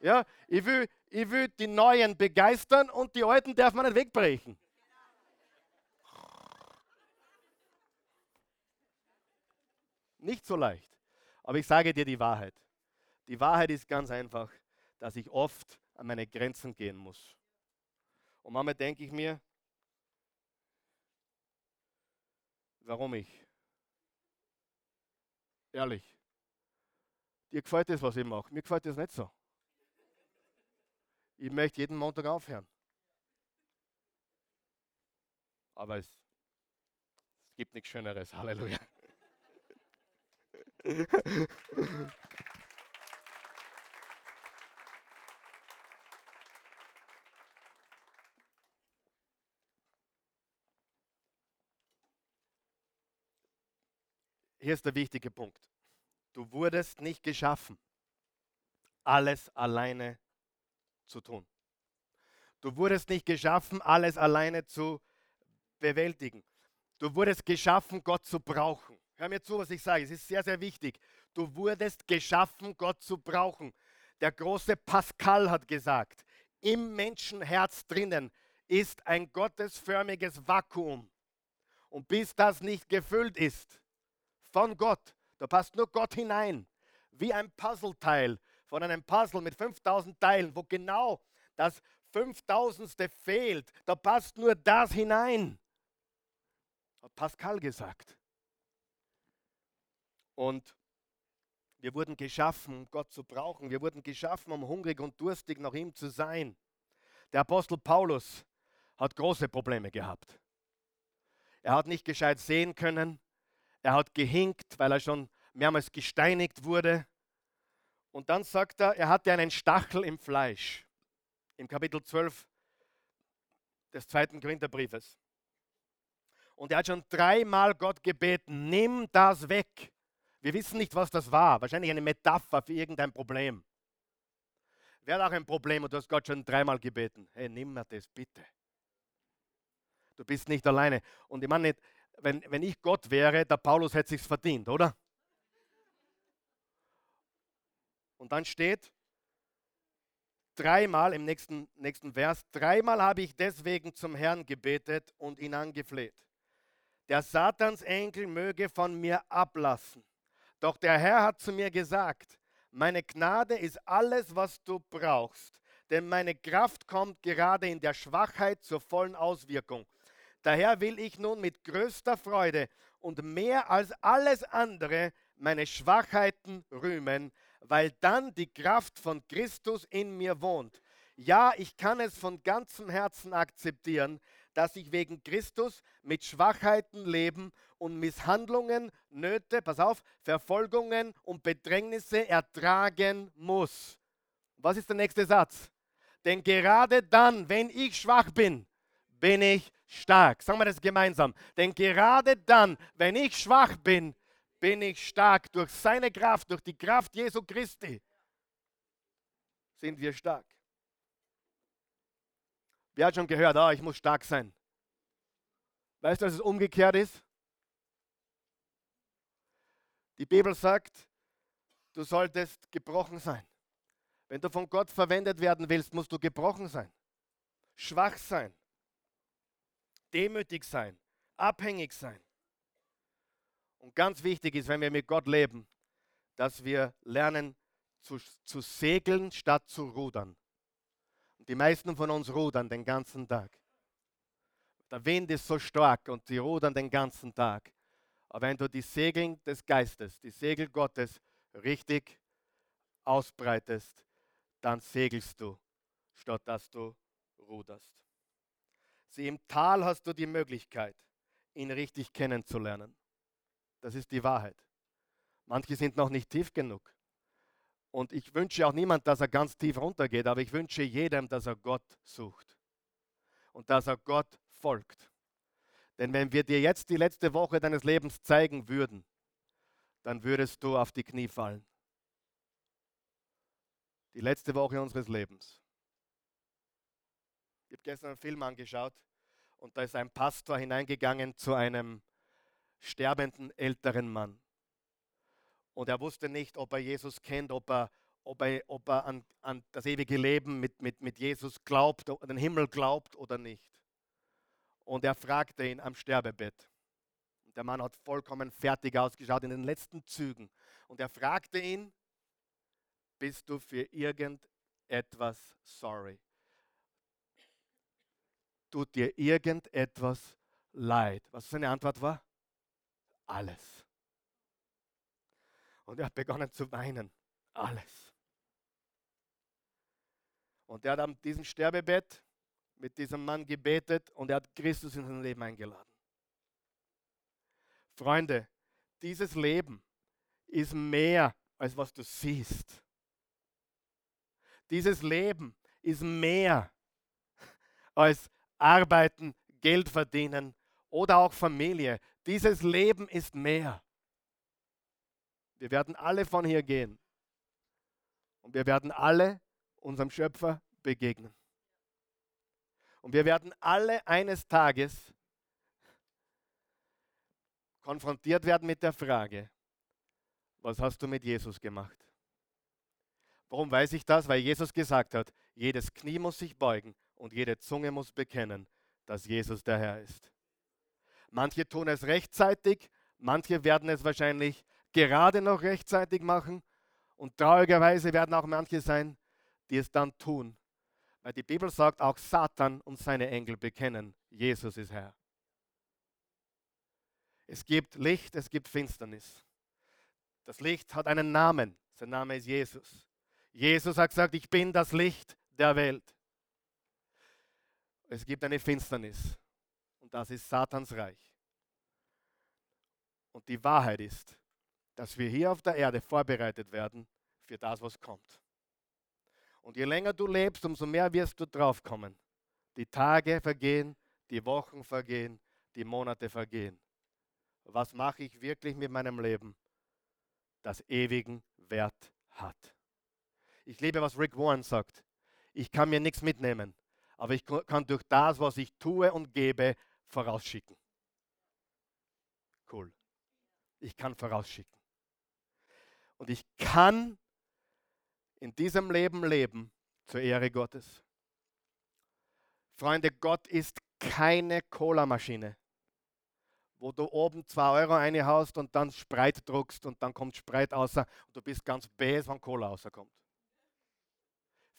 Ja, ich will, ich will die Neuen begeistern und die Alten darf man nicht wegbrechen. Nicht so leicht. Aber ich sage dir die Wahrheit. Die Wahrheit ist ganz einfach, dass ich oft an meine Grenzen gehen muss. Und manchmal denke ich mir, warum ich? Ehrlich. Dir gefällt das, was ich mache. Mir gefällt das nicht so. Ich möchte jeden Montag aufhören. Aber es, es gibt nichts Schöneres. Halleluja. Hier ist der wichtige Punkt. Du wurdest nicht geschaffen, alles alleine zu tun. Du wurdest nicht geschaffen, alles alleine zu bewältigen. Du wurdest geschaffen, Gott zu brauchen. Hör mir zu, was ich sage. Es ist sehr, sehr wichtig. Du wurdest geschaffen, Gott zu brauchen. Der große Pascal hat gesagt, im Menschenherz drinnen ist ein gottesförmiges Vakuum. Und bis das nicht gefüllt ist von Gott, da passt nur Gott hinein, wie ein Puzzleteil von einem Puzzle mit 5000 Teilen, wo genau das 5000ste fehlt, da passt nur das hinein. Hat Pascal gesagt. Und wir wurden geschaffen, um Gott zu brauchen. Wir wurden geschaffen, um hungrig und durstig nach ihm zu sein. Der Apostel Paulus hat große Probleme gehabt. Er hat nicht gescheit sehen können. Er hat gehinkt, weil er schon mehrmals gesteinigt wurde. Und dann sagt er, er hatte einen Stachel im Fleisch. Im Kapitel 12 des zweiten Korintherbriefes. Und er hat schon dreimal Gott gebeten, nimm das weg. Wir wissen nicht, was das war. Wahrscheinlich eine Metapher für irgendein Problem. Wer hat auch ein Problem und du hast Gott schon dreimal gebeten. Hey, nimm mir das bitte. Du bist nicht alleine. Und ich meine nicht, wenn, wenn ich Gott wäre, der Paulus hätte sich's verdient, oder? Und dann steht dreimal im nächsten, nächsten Vers, dreimal habe ich deswegen zum Herrn gebetet und ihn angefleht. Der Satansenkel möge von mir ablassen. Doch der Herr hat zu mir gesagt, meine Gnade ist alles, was du brauchst, denn meine Kraft kommt gerade in der Schwachheit zur vollen Auswirkung. Daher will ich nun mit größter Freude und mehr als alles andere meine Schwachheiten rühmen, weil dann die Kraft von Christus in mir wohnt. Ja, ich kann es von ganzem Herzen akzeptieren, dass ich wegen Christus mit Schwachheiten leben und Misshandlungen, Nöte, pass auf, Verfolgungen und Bedrängnisse ertragen muss. Was ist der nächste Satz? Denn gerade dann, wenn ich schwach bin, bin ich stark. Sagen wir das gemeinsam. Denn gerade dann, wenn ich schwach bin, bin ich stark. Durch seine Kraft, durch die Kraft Jesu Christi sind wir stark. Wer hat schon gehört, oh, ich muss stark sein? Weißt du, dass es umgekehrt ist? Die Bibel sagt, du solltest gebrochen sein. Wenn du von Gott verwendet werden willst, musst du gebrochen sein, schwach sein, demütig sein, abhängig sein. Und ganz wichtig ist, wenn wir mit Gott leben, dass wir lernen zu, zu segeln statt zu rudern. Die meisten von uns rudern den ganzen Tag. Der Wind ist so stark und sie rudern den ganzen Tag. Aber wenn du die Segel des Geistes, die Segel Gottes richtig ausbreitest, dann segelst du, statt dass du ruderst. Sieh, im Tal hast du die Möglichkeit, ihn richtig kennenzulernen. Das ist die Wahrheit. Manche sind noch nicht tief genug. Und ich wünsche auch niemand, dass er ganz tief runtergeht, aber ich wünsche jedem, dass er Gott sucht und dass er Gott folgt. Denn wenn wir dir jetzt die letzte Woche deines Lebens zeigen würden, dann würdest du auf die Knie fallen. Die letzte Woche unseres Lebens. Ich habe gestern einen Film angeschaut und da ist ein Pastor hineingegangen zu einem sterbenden älteren Mann. Und er wusste nicht, ob er Jesus kennt, ob er, ob er, ob er an, an das ewige Leben mit, mit, mit Jesus glaubt, an den Himmel glaubt oder nicht. Und er fragte ihn am Sterbebett. Der Mann hat vollkommen fertig ausgeschaut in den letzten Zügen. Und er fragte ihn, bist du für irgendetwas sorry? Tut dir irgendetwas leid? Was seine Antwort war? Alles. Und er hat begonnen zu weinen. Alles. Und er hat an diesem Sterbebett mit diesem Mann gebetet und er hat Christus in sein Leben eingeladen. Freunde, dieses Leben ist mehr als was du siehst. Dieses Leben ist mehr als arbeiten, Geld verdienen oder auch Familie. Dieses Leben ist mehr. Wir werden alle von hier gehen. Und wir werden alle unserem Schöpfer begegnen. Und wir werden alle eines Tages konfrontiert werden mit der Frage, was hast du mit Jesus gemacht? Warum weiß ich das? Weil Jesus gesagt hat, jedes Knie muss sich beugen und jede Zunge muss bekennen, dass Jesus der Herr ist. Manche tun es rechtzeitig, manche werden es wahrscheinlich gerade noch rechtzeitig machen. Und traurigerweise werden auch manche sein, die es dann tun. Weil die Bibel sagt, auch Satan und seine Engel bekennen, Jesus ist Herr. Es gibt Licht, es gibt Finsternis. Das Licht hat einen Namen. Sein Name ist Jesus. Jesus hat gesagt, ich bin das Licht der Welt. Es gibt eine Finsternis. Und das ist Satans Reich. Und die Wahrheit ist, dass wir hier auf der Erde vorbereitet werden für das, was kommt. Und je länger du lebst, umso mehr wirst du draufkommen. Die Tage vergehen, die Wochen vergehen, die Monate vergehen. Was mache ich wirklich mit meinem Leben, das ewigen Wert hat? Ich liebe, was Rick Warren sagt. Ich kann mir nichts mitnehmen, aber ich kann durch das, was ich tue und gebe, vorausschicken. Cool. Ich kann vorausschicken. Und ich kann in diesem Leben leben zur Ehre Gottes. Freunde, Gott ist keine Cola-Maschine, wo du oben 2 Euro reinhaust und dann Spreit druckst und dann kommt Spreit außer und du bist ganz bäs, wenn Cola rauskommt.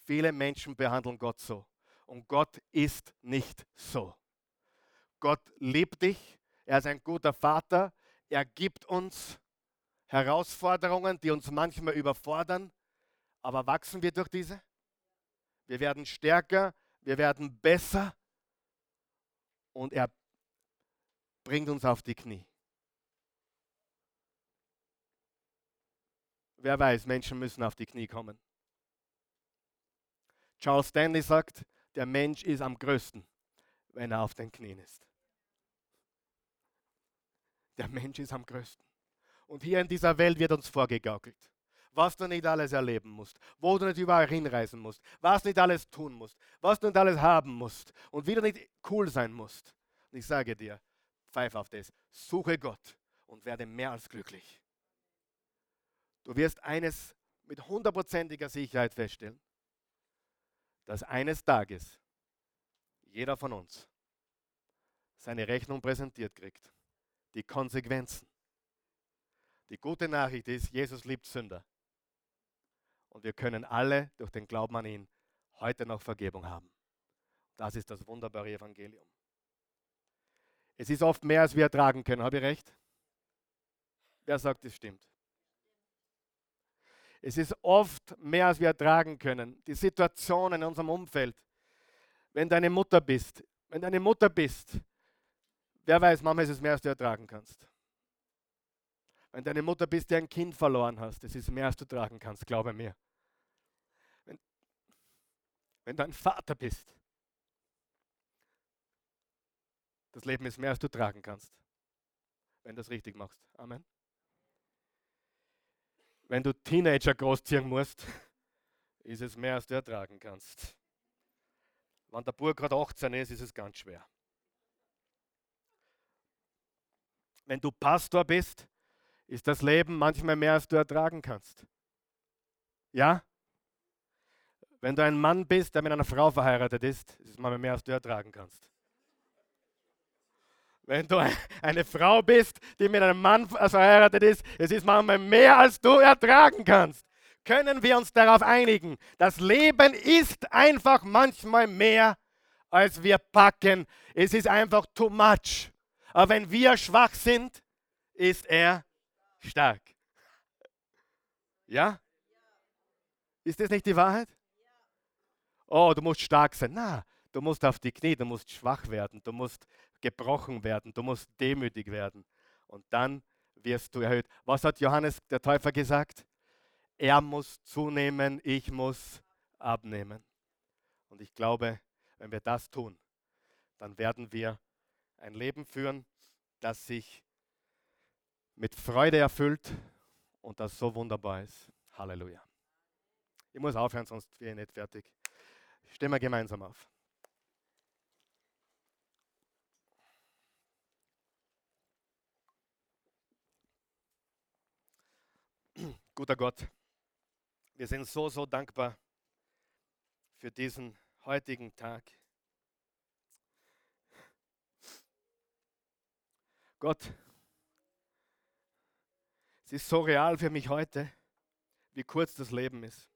Viele Menschen behandeln Gott so und Gott ist nicht so. Gott liebt dich, er ist ein guter Vater, er gibt uns Herausforderungen, die uns manchmal überfordern, aber wachsen wir durch diese? Wir werden stärker, wir werden besser und er bringt uns auf die Knie. Wer weiß, Menschen müssen auf die Knie kommen. Charles Stanley sagt, der Mensch ist am größten, wenn er auf den Knien ist. Der Mensch ist am größten. Und hier in dieser Welt wird uns vorgegaukelt, was du nicht alles erleben musst, wo du nicht überall hinreisen musst, was nicht alles tun musst, was du nicht alles haben musst und wie du nicht cool sein musst. Und ich sage dir, pfeif auf das, suche Gott und werde mehr als glücklich. Du wirst eines mit hundertprozentiger Sicherheit feststellen, dass eines Tages jeder von uns seine Rechnung präsentiert kriegt, die Konsequenzen die gute Nachricht ist, Jesus liebt Sünder. Und wir können alle durch den Glauben an ihn heute noch Vergebung haben. Das ist das wunderbare Evangelium. Es ist oft mehr, als wir ertragen können. Habe ich recht? Wer sagt, es stimmt? Es ist oft mehr, als wir ertragen können. Die Situation in unserem Umfeld. Wenn du eine Mutter bist, wenn du eine Mutter bist, wer weiß, Mama, ist es mehr, als du ertragen kannst. Wenn du eine Mutter bist, die ein Kind verloren hast, es ist mehr, als du tragen kannst, glaube mir. Wenn, wenn du ein Vater bist, das Leben ist mehr, als du tragen kannst, wenn du es richtig machst. Amen wenn du Teenager großziehen musst, ist es mehr, als du ertragen kannst. Wenn der Bub gerade 18 ist, ist es ganz schwer. Wenn du Pastor bist, ist das Leben manchmal mehr, als du ertragen kannst. Ja? Wenn du ein Mann bist, der mit einer Frau verheiratet ist, ist es manchmal mehr, als du ertragen kannst. Wenn du eine Frau bist, die mit einem Mann verheiratet ist, es ist manchmal mehr, als du ertragen kannst. Können wir uns darauf einigen? Das Leben ist einfach manchmal mehr, als wir packen. Es ist einfach too much. Aber wenn wir schwach sind, ist er stark. Ja? Ist das nicht die Wahrheit? Oh, du musst stark sein. Na, du musst auf die Knie, du musst schwach werden, du musst gebrochen werden, du musst demütig werden. Und dann wirst du erhöht. Was hat Johannes der Täufer gesagt? Er muss zunehmen, ich muss abnehmen. Und ich glaube, wenn wir das tun, dann werden wir ein Leben führen, das sich mit Freude erfüllt und das so wunderbar ist. Halleluja. Ich muss aufhören, sonst wäre ich nicht fertig. Stehen wir gemeinsam auf. Guter Gott, wir sind so, so dankbar für diesen heutigen Tag. Gott, es ist so real für mich heute, wie kurz das Leben ist.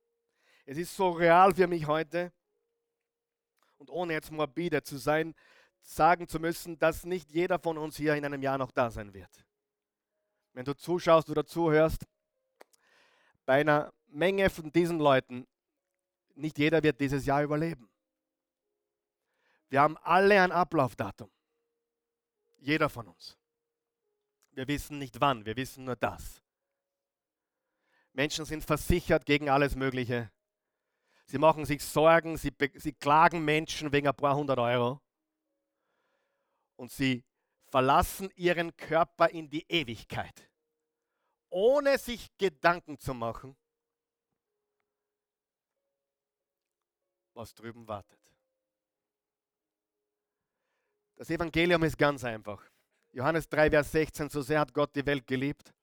Es ist so real für mich heute und ohne jetzt morbide zu sein, sagen zu müssen, dass nicht jeder von uns hier in einem Jahr noch da sein wird. Wenn du zuschaust oder zuhörst, bei einer Menge von diesen Leuten, nicht jeder wird dieses Jahr überleben. Wir haben alle ein Ablaufdatum. Jeder von uns. Wir wissen nicht wann, wir wissen nur das. Menschen sind versichert gegen alles Mögliche. Sie machen sich Sorgen, sie, sie klagen Menschen wegen ein paar hundert Euro. Und sie verlassen ihren Körper in die Ewigkeit ohne sich Gedanken zu machen, was drüben wartet. Das Evangelium ist ganz einfach. Johannes 3, Vers 16, so sehr hat Gott die Welt geliebt,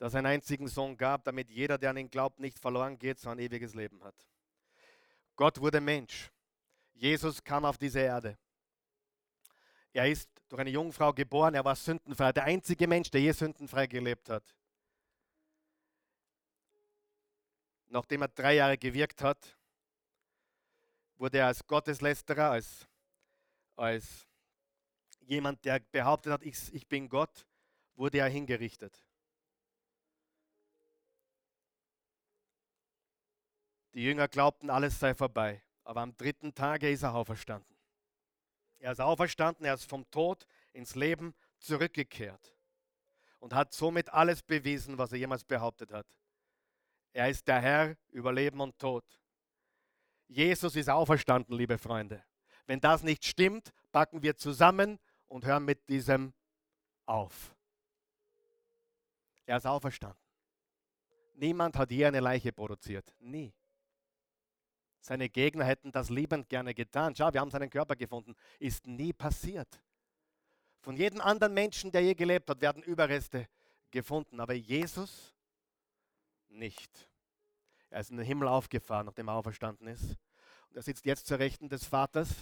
dass er einen einzigen Sohn gab, damit jeder, der an ihn glaubt, nicht verloren geht, sondern ein ewiges Leben hat. Gott wurde Mensch. Jesus kam auf diese Erde. Er ist durch eine Jungfrau geboren, er war sündenfrei, der einzige Mensch, der je sündenfrei gelebt hat. nachdem er drei Jahre gewirkt hat, wurde er als Gotteslästerer, als, als jemand, der behauptet hat, ich, ich bin Gott, wurde er hingerichtet. Die Jünger glaubten, alles sei vorbei. Aber am dritten Tage ist er auferstanden. Er ist auferstanden, er ist vom Tod ins Leben zurückgekehrt und hat somit alles bewiesen, was er jemals behauptet hat. Er ist der Herr über Leben und Tod. Jesus ist auferstanden, liebe Freunde. Wenn das nicht stimmt, packen wir zusammen und hören mit diesem auf. Er ist auferstanden. Niemand hat je eine Leiche produziert. Nie. Seine Gegner hätten das liebend gerne getan. Schau, wir haben seinen Körper gefunden. Ist nie passiert. Von jedem anderen Menschen, der je gelebt hat, werden Überreste gefunden. Aber Jesus nicht. Er ist in den Himmel aufgefahren, nachdem er auferstanden ist. Und er sitzt jetzt zur Rechten des Vaters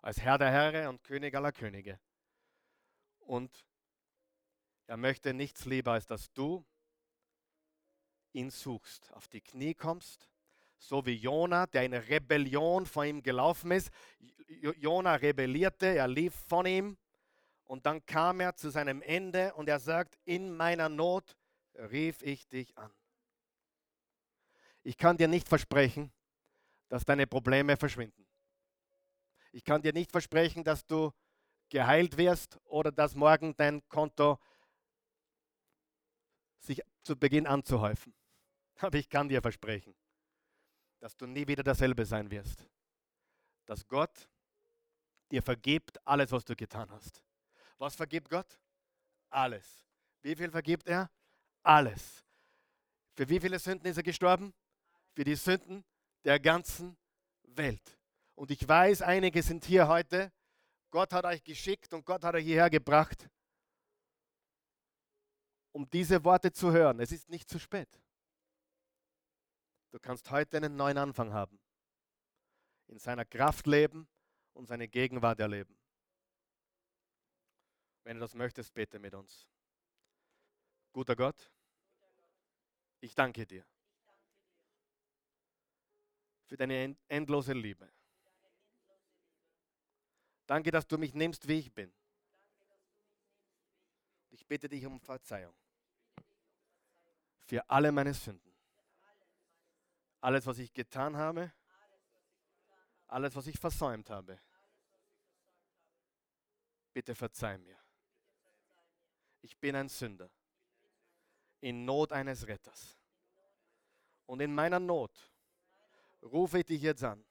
als Herr der Herren und König aller Könige. Und er möchte nichts lieber, als dass du ihn suchst, auf die Knie kommst, so wie Jona, der in Rebellion vor ihm gelaufen ist. Jona rebellierte, er lief von ihm und dann kam er zu seinem Ende und er sagt, in meiner Not rief ich dich an. Ich kann dir nicht versprechen, dass deine Probleme verschwinden. Ich kann dir nicht versprechen, dass du geheilt wirst oder dass morgen dein Konto sich zu Beginn anzuhäufen. Aber ich kann dir versprechen, dass du nie wieder dasselbe sein wirst. Dass Gott dir vergibt alles, was du getan hast. Was vergibt Gott? Alles. Wie viel vergibt er? Alles. Für wie viele Sünden ist er gestorben? Für die Sünden der ganzen Welt. Und ich weiß, einige sind hier heute. Gott hat euch geschickt und Gott hat euch hierher gebracht, um diese Worte zu hören. Es ist nicht zu spät. Du kannst heute einen neuen Anfang haben, in seiner Kraft leben und seine Gegenwart erleben. Wenn du das möchtest, bete mit uns. Guter Gott, ich danke dir für deine endlose Liebe. Danke, dass du mich nimmst, wie ich bin. Ich bitte dich um Verzeihung für alle meine Sünden. Alles, was ich getan habe, alles, was ich versäumt habe. Bitte verzeih mir. Ich bin ein Sünder in Not eines Retters. Und in meiner Not rufe ich dich jetzt an.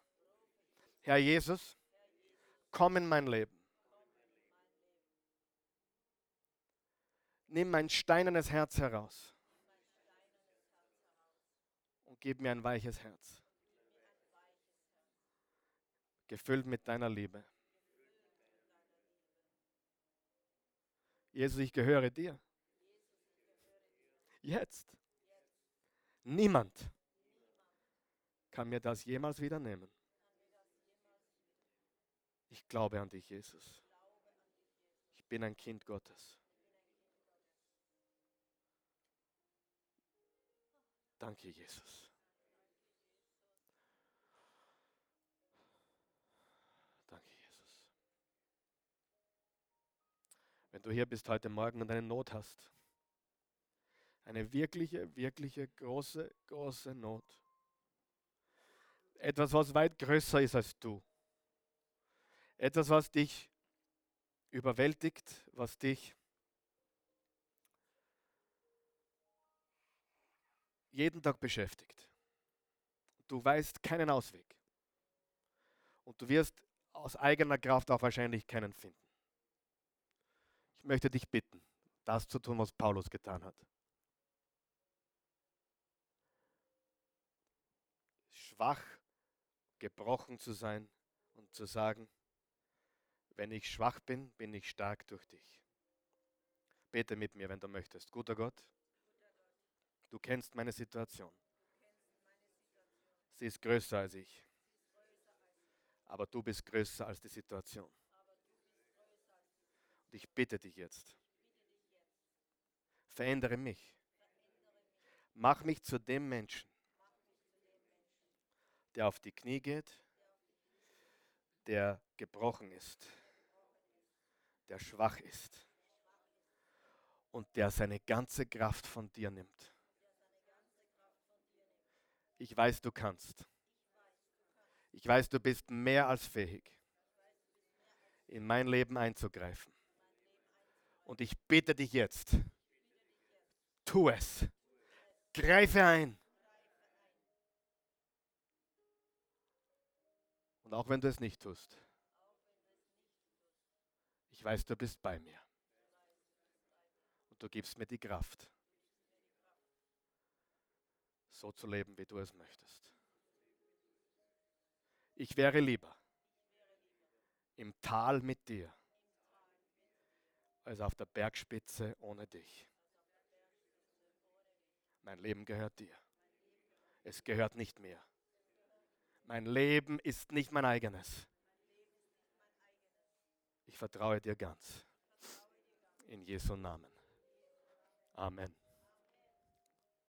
Herr Jesus, komm in mein Leben. Nimm mein steinernes Herz heraus gib mir ein weiches Herz. Gefüllt mit deiner Liebe. Jesus, ich gehöre dir. Jetzt. Niemand kann mir das jemals wieder nehmen. Ich glaube an dich, Jesus. Ich bin ein Kind Gottes. Danke, Jesus. Danke, Jesus. Wenn du hier bist heute Morgen und eine Not hast, eine wirkliche, wirkliche, große, große Not, etwas, was weit größer ist als du, etwas, was dich überwältigt, was dich jeden Tag beschäftigt. Du weißt keinen Ausweg. Und du wirst aus eigener Kraft auch wahrscheinlich keinen finden. Ich möchte dich bitten, das zu tun, was Paulus getan hat. Schwach, gebrochen zu sein und zu sagen, wenn ich schwach bin, bin ich stark durch dich. Bete mit mir, wenn du möchtest. Guter Gott, du kennst meine Situation. Sie ist größer als ich. Aber du bist größer als die Situation. Und ich bitte dich jetzt, verändere mich. Mach mich zu dem Menschen, der auf die Knie geht, der gebrochen ist der schwach ist und der seine ganze Kraft von dir nimmt. Ich weiß, du kannst. Ich weiß, du bist mehr als fähig, in mein Leben einzugreifen. Und ich bitte dich jetzt, tu es. Greife ein. Und auch wenn du es nicht tust, ich weiß, du bist bei mir. Und du gibst mir die Kraft, so zu leben, wie du es möchtest. Ich wäre lieber im Tal mit dir, als auf der Bergspitze ohne dich. Mein Leben gehört dir. Es gehört nicht mir. Mein Leben ist nicht mein eigenes. Ich vertraue dir ganz. In Jesu Namen. Amen.